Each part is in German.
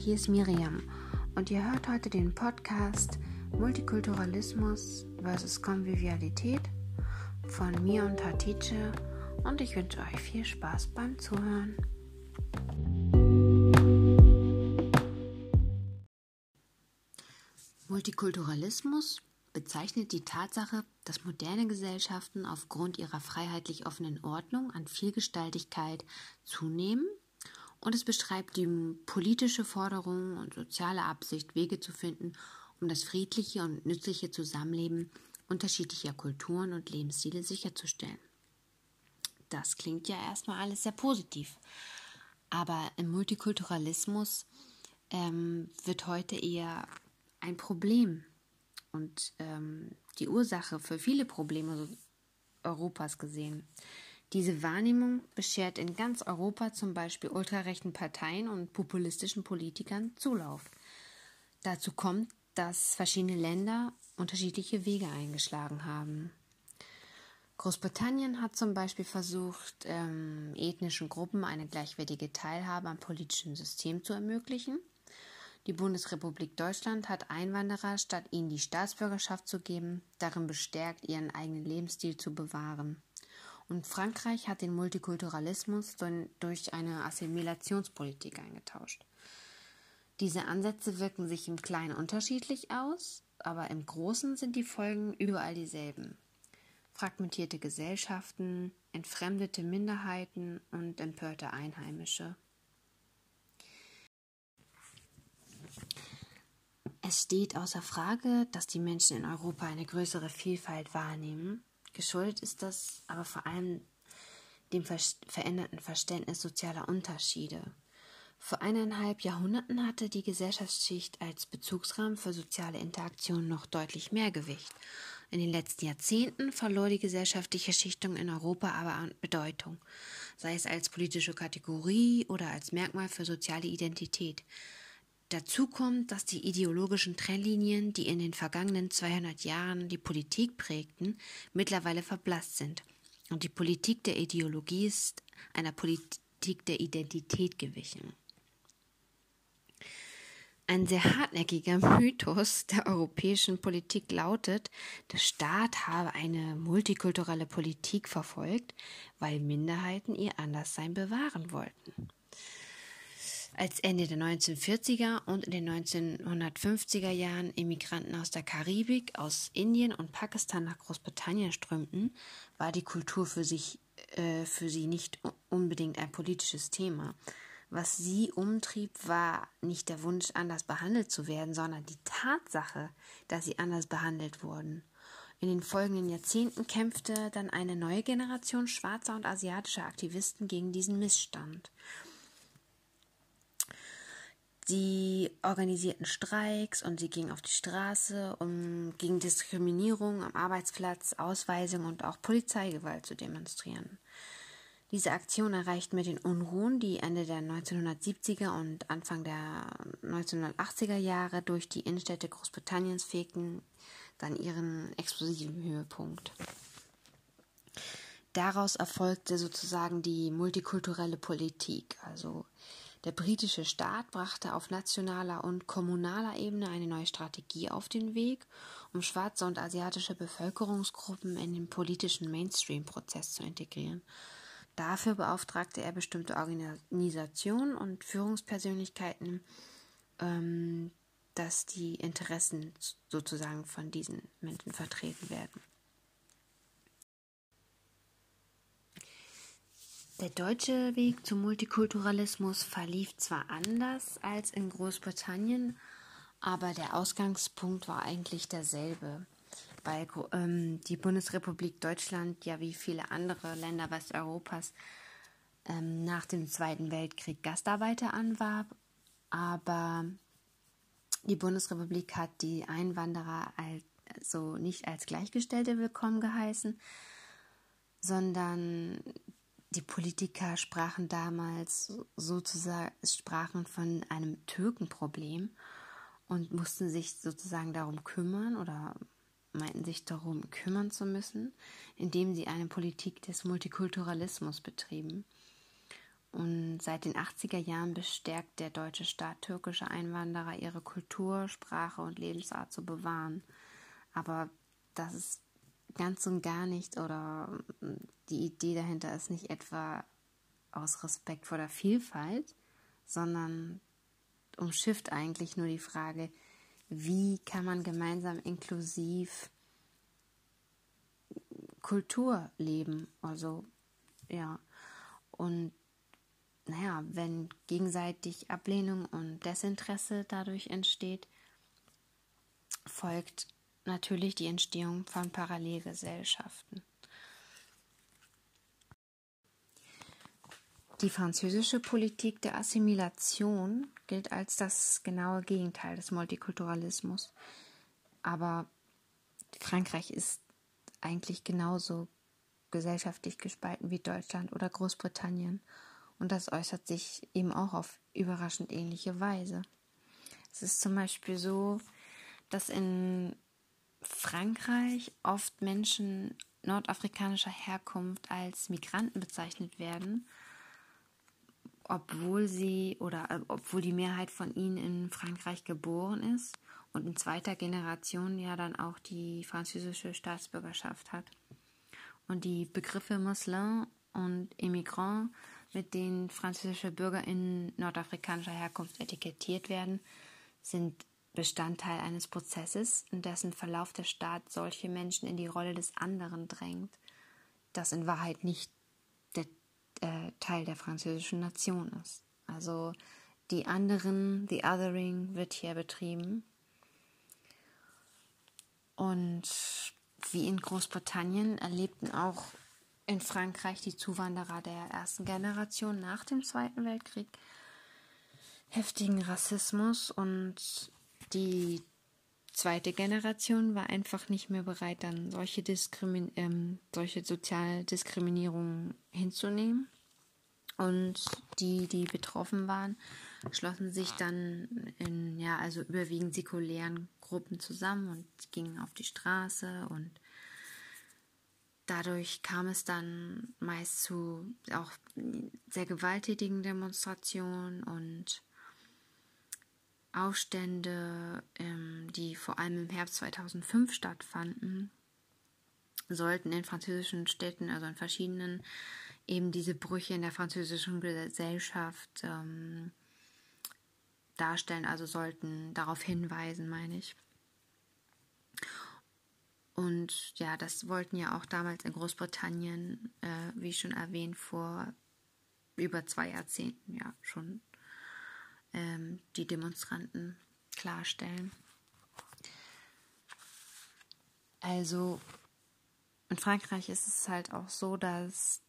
hier ist Miriam und ihr hört heute den Podcast Multikulturalismus versus Konvivialität von mir und Hatice und ich wünsche euch viel Spaß beim Zuhören. Multikulturalismus bezeichnet die Tatsache, dass moderne Gesellschaften aufgrund ihrer freiheitlich offenen Ordnung an Vielgestaltigkeit zunehmen und es beschreibt die politische Forderung und soziale Absicht, Wege zu finden, um das friedliche und nützliche Zusammenleben unterschiedlicher Kulturen und Lebensstile sicherzustellen. Das klingt ja erstmal alles sehr positiv. Aber im Multikulturalismus ähm, wird heute eher ein Problem und ähm, die Ursache für viele Probleme Europas gesehen. Diese Wahrnehmung beschert in ganz Europa zum Beispiel ultrarechten Parteien und populistischen Politikern Zulauf. Dazu kommt, dass verschiedene Länder unterschiedliche Wege eingeschlagen haben. Großbritannien hat zum Beispiel versucht, ähm, ethnischen Gruppen eine gleichwertige Teilhabe am politischen System zu ermöglichen. Die Bundesrepublik Deutschland hat Einwanderer, statt ihnen die Staatsbürgerschaft zu geben, darin bestärkt, ihren eigenen Lebensstil zu bewahren. Und Frankreich hat den Multikulturalismus durch eine Assimilationspolitik eingetauscht. Diese Ansätze wirken sich im Kleinen unterschiedlich aus, aber im Großen sind die Folgen überall dieselben. Fragmentierte Gesellschaften, entfremdete Minderheiten und empörte Einheimische. Es steht außer Frage, dass die Menschen in Europa eine größere Vielfalt wahrnehmen Geschuldet ist das aber vor allem dem ver veränderten Verständnis sozialer Unterschiede. Vor eineinhalb Jahrhunderten hatte die Gesellschaftsschicht als Bezugsrahmen für soziale Interaktion noch deutlich mehr Gewicht. In den letzten Jahrzehnten verlor die gesellschaftliche Schichtung in Europa aber an Bedeutung, sei es als politische Kategorie oder als Merkmal für soziale Identität. Dazu kommt, dass die ideologischen Trennlinien, die in den vergangenen 200 Jahren die Politik prägten, mittlerweile verblasst sind. Und die Politik der Ideologie ist einer Politik der Identität gewichen. Ein sehr hartnäckiger Mythos der europäischen Politik lautet, der Staat habe eine multikulturelle Politik verfolgt, weil Minderheiten ihr Anderssein bewahren wollten. Als Ende der 1940er und in den 1950er Jahren Immigranten aus der Karibik, aus Indien und Pakistan nach Großbritannien strömten, war die Kultur für, sich, äh, für sie nicht unbedingt ein politisches Thema. Was sie umtrieb, war nicht der Wunsch, anders behandelt zu werden, sondern die Tatsache, dass sie anders behandelt wurden. In den folgenden Jahrzehnten kämpfte dann eine neue Generation schwarzer und asiatischer Aktivisten gegen diesen Missstand. Sie organisierten Streiks und sie gingen auf die Straße, um gegen Diskriminierung am Arbeitsplatz, Ausweisung und auch Polizeigewalt zu demonstrieren. Diese Aktion erreicht mit den Unruhen, die Ende der 1970er und Anfang der 1980er Jahre durch die Innenstädte Großbritanniens fegten, dann ihren explosiven Höhepunkt. Daraus erfolgte sozusagen die multikulturelle Politik, also der britische Staat brachte auf nationaler und kommunaler Ebene eine neue Strategie auf den Weg, um schwarze und asiatische Bevölkerungsgruppen in den politischen Mainstream-Prozess zu integrieren. Dafür beauftragte er bestimmte Organisationen und Führungspersönlichkeiten, ähm, dass die Interessen sozusagen von diesen Menschen vertreten werden. Der deutsche Weg zum Multikulturalismus verlief zwar anders als in Großbritannien, aber der Ausgangspunkt war eigentlich derselbe, weil ähm, die Bundesrepublik Deutschland ja wie viele andere Länder Westeuropas ähm, nach dem Zweiten Weltkrieg Gastarbeiter anwarb, aber die Bundesrepublik hat die Einwanderer als, also nicht als Gleichgestellte willkommen geheißen, sondern die Politiker sprachen damals sozusagen sprachen von einem Türkenproblem und mussten sich sozusagen darum kümmern oder meinten sich darum kümmern zu müssen, indem sie eine Politik des Multikulturalismus betrieben. Und seit den 80er Jahren bestärkt der deutsche Staat türkische Einwanderer, ihre Kultur, Sprache und Lebensart zu bewahren. Aber das ist ganz und gar nicht oder die Idee dahinter ist nicht etwa aus Respekt vor der Vielfalt, sondern umschifft eigentlich nur die Frage, wie kann man gemeinsam inklusiv Kultur leben? Also, ja. Und naja, wenn gegenseitig Ablehnung und Desinteresse dadurch entsteht, folgt natürlich die Entstehung von Parallelgesellschaften. Die französische Politik der Assimilation gilt als das genaue Gegenteil des Multikulturalismus. Aber Frankreich ist eigentlich genauso gesellschaftlich gespalten wie Deutschland oder Großbritannien. Und das äußert sich eben auch auf überraschend ähnliche Weise. Es ist zum Beispiel so, dass in Frankreich oft Menschen nordafrikanischer Herkunft als Migranten bezeichnet werden obwohl sie oder äh, obwohl die Mehrheit von ihnen in Frankreich geboren ist und in zweiter Generation ja dann auch die französische Staatsbürgerschaft hat. Und die Begriffe Muslim und Immigrant, mit denen französische Bürger in nordafrikanischer Herkunft etikettiert werden, sind Bestandteil eines Prozesses, in dessen Verlauf der Staat solche Menschen in die Rolle des anderen drängt, das in Wahrheit nicht äh, Teil der französischen Nation ist. Also die anderen, the othering wird hier betrieben. Und wie in Großbritannien erlebten auch in Frankreich die Zuwanderer der ersten Generation nach dem Zweiten Weltkrieg heftigen Rassismus und die zweite Generation war einfach nicht mehr bereit, dann solche, Diskrimin ähm, solche Sozialdiskriminierungen hinzunehmen. Und die, die betroffen waren, schlossen sich dann in, ja, also überwiegend säkulären Gruppen zusammen und gingen auf die Straße und dadurch kam es dann meist zu auch sehr gewalttätigen Demonstrationen und Aufstände, ähm, die vor allem im Herbst 2005 stattfanden, sollten in französischen Städten, also in verschiedenen, eben diese Brüche in der französischen Gesellschaft ähm, darstellen, also sollten darauf hinweisen, meine ich. Und ja, das wollten ja auch damals in Großbritannien, äh, wie schon erwähnt, vor über zwei Jahrzehnten ja schon ähm, die Demonstranten klarstellen. Also in Frankreich ist es halt auch so, dass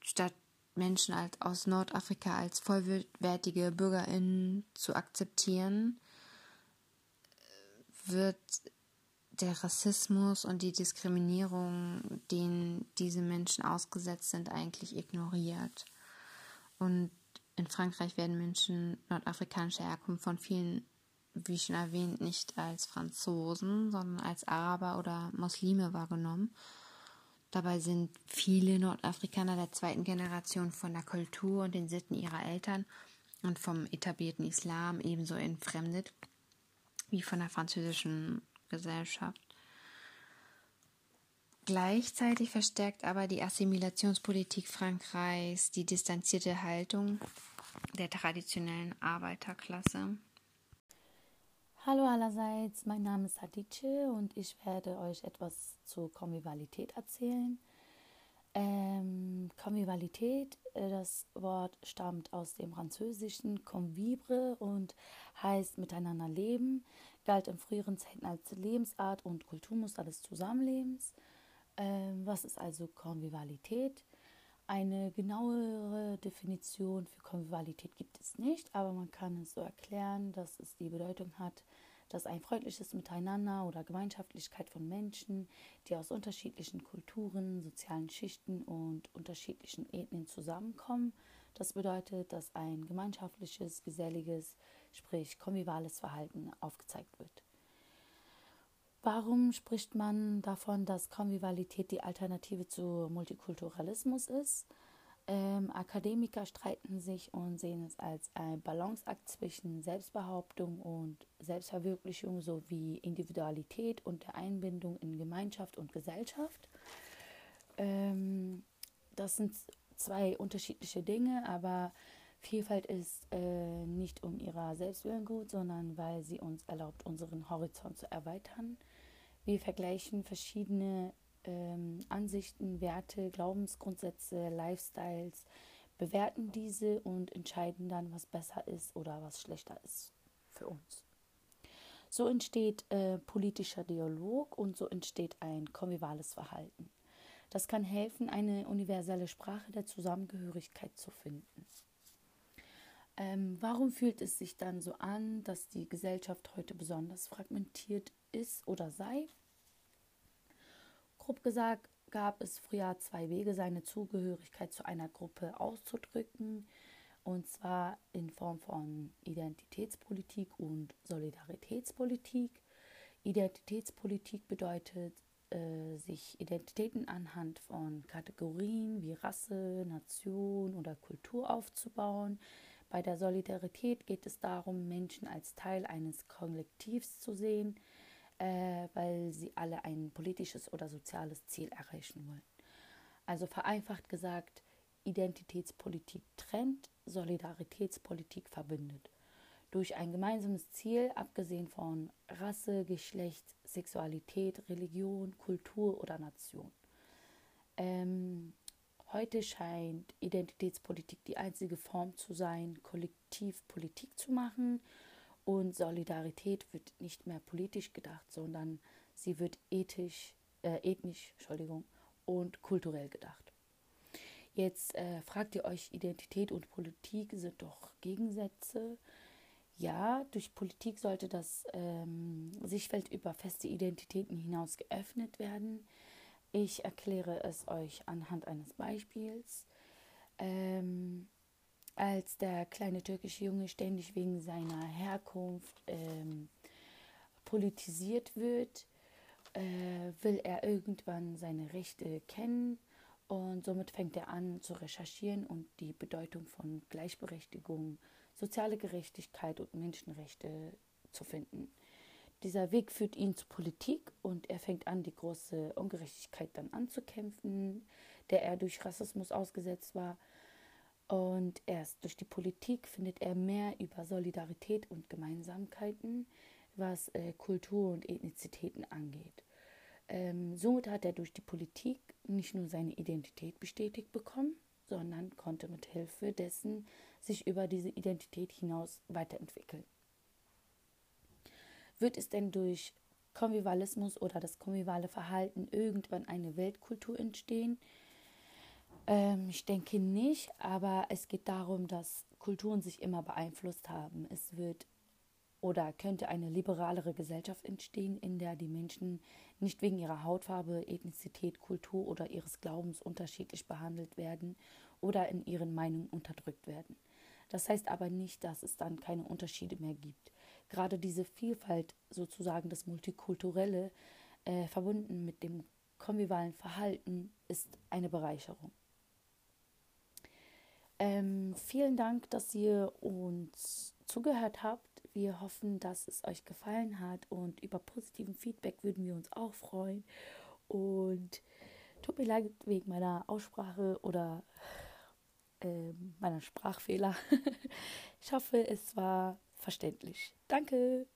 statt Menschen halt aus Nordafrika als vollwertige BürgerInnen zu akzeptieren, wird der Rassismus und die Diskriminierung, denen diese Menschen ausgesetzt sind, eigentlich ignoriert. Und in Frankreich werden Menschen nordafrikanischer Herkunft von vielen, wie schon erwähnt, nicht als Franzosen, sondern als Araber oder Muslime wahrgenommen. Dabei sind viele Nordafrikaner der zweiten Generation von der Kultur und den Sitten ihrer Eltern und vom etablierten Islam ebenso entfremdet wie von der französischen Gesellschaft. Gleichzeitig verstärkt aber die Assimilationspolitik Frankreichs die distanzierte Haltung der traditionellen Arbeiterklasse. Hallo allerseits, mein Name ist Hadice und ich werde euch etwas zur Konvivalität erzählen. Ähm, Konvivalität, äh, das Wort stammt aus dem französischen convivre und heißt miteinander leben, galt in früheren Zeiten als Lebensart und Kulturmuster des Zusammenlebens. Ähm, was ist also Konvivalität? Eine genauere Definition für Konvivalität gibt es nicht, aber man kann es so erklären, dass es die Bedeutung hat, dass ein freundliches Miteinander oder Gemeinschaftlichkeit von Menschen, die aus unterschiedlichen Kulturen, sozialen Schichten und unterschiedlichen Ethnien zusammenkommen, das bedeutet, dass ein gemeinschaftliches, geselliges, sprich konvivales Verhalten aufgezeigt wird. Warum spricht man davon, dass Konvivalität die Alternative zu Multikulturalismus ist? Ähm, Akademiker streiten sich und sehen es als ein Balanceakt zwischen Selbstbehauptung und Selbstverwirklichung sowie Individualität und der Einbindung in Gemeinschaft und Gesellschaft. Ähm, das sind zwei unterschiedliche Dinge, aber Vielfalt ist äh, nicht um ihrer Selbstwillen gut, sondern weil sie uns erlaubt, unseren Horizont zu erweitern. Wir vergleichen verschiedene ähm, Ansichten, Werte, Glaubensgrundsätze, Lifestyles, bewerten diese und entscheiden dann, was besser ist oder was schlechter ist für uns. So entsteht äh, politischer Dialog und so entsteht ein konvivales Verhalten. Das kann helfen, eine universelle Sprache der Zusammengehörigkeit zu finden. Ähm, warum fühlt es sich dann so an, dass die Gesellschaft heute besonders fragmentiert ist oder sei? Grob gesagt gab es früher zwei Wege, seine Zugehörigkeit zu einer Gruppe auszudrücken, und zwar in Form von Identitätspolitik und Solidaritätspolitik. Identitätspolitik bedeutet, äh, sich Identitäten anhand von Kategorien wie Rasse, Nation oder Kultur aufzubauen. Bei der Solidarität geht es darum, Menschen als Teil eines Kollektivs zu sehen, äh, weil sie alle ein politisches oder soziales Ziel erreichen wollen. Also vereinfacht gesagt, Identitätspolitik trennt, Solidaritätspolitik verbindet. Durch ein gemeinsames Ziel, abgesehen von Rasse, Geschlecht, Sexualität, Religion, Kultur oder Nation. Ähm, heute scheint Identitätspolitik die einzige Form zu sein, kollektiv Politik zu machen und Solidarität wird nicht mehr politisch gedacht, sondern sie wird ethisch, äh, ethnisch Entschuldigung, und kulturell gedacht. Jetzt äh, fragt ihr euch, Identität und Politik sind doch Gegensätze. Ja, durch Politik sollte das ähm, Sichtfeld über feste Identitäten hinaus geöffnet werden. Ich erkläre es euch anhand eines Beispiels. Ähm, als der kleine türkische Junge ständig wegen seiner Herkunft ähm, politisiert wird, äh, will er irgendwann seine Rechte kennen und somit fängt er an zu recherchieren und die Bedeutung von Gleichberechtigung, soziale Gerechtigkeit und Menschenrechte zu finden. Dieser Weg führt ihn zur Politik und er fängt an, die große Ungerechtigkeit dann anzukämpfen, der er durch Rassismus ausgesetzt war. Und erst durch die Politik findet er mehr über Solidarität und Gemeinsamkeiten, was äh, Kultur und Ethnizitäten angeht. Ähm, somit hat er durch die Politik nicht nur seine Identität bestätigt bekommen, sondern konnte mit Hilfe dessen sich über diese Identität hinaus weiterentwickeln. Wird es denn durch Konvivalismus oder das konvivale Verhalten irgendwann eine Weltkultur entstehen? Ähm, ich denke nicht, aber es geht darum, dass Kulturen sich immer beeinflusst haben. Es wird oder könnte eine liberalere Gesellschaft entstehen, in der die Menschen nicht wegen ihrer Hautfarbe, Ethnizität, Kultur oder ihres Glaubens unterschiedlich behandelt werden oder in ihren Meinungen unterdrückt werden. Das heißt aber nicht, dass es dann keine Unterschiede mehr gibt. Gerade diese Vielfalt, sozusagen das Multikulturelle, äh, verbunden mit dem konvivalen Verhalten, ist eine Bereicherung. Ähm, vielen Dank, dass ihr uns zugehört habt. Wir hoffen, dass es euch gefallen hat und über positiven Feedback würden wir uns auch freuen. Und tut mir leid wegen meiner Aussprache oder äh, meiner Sprachfehler. ich hoffe, es war verständlich. Danke.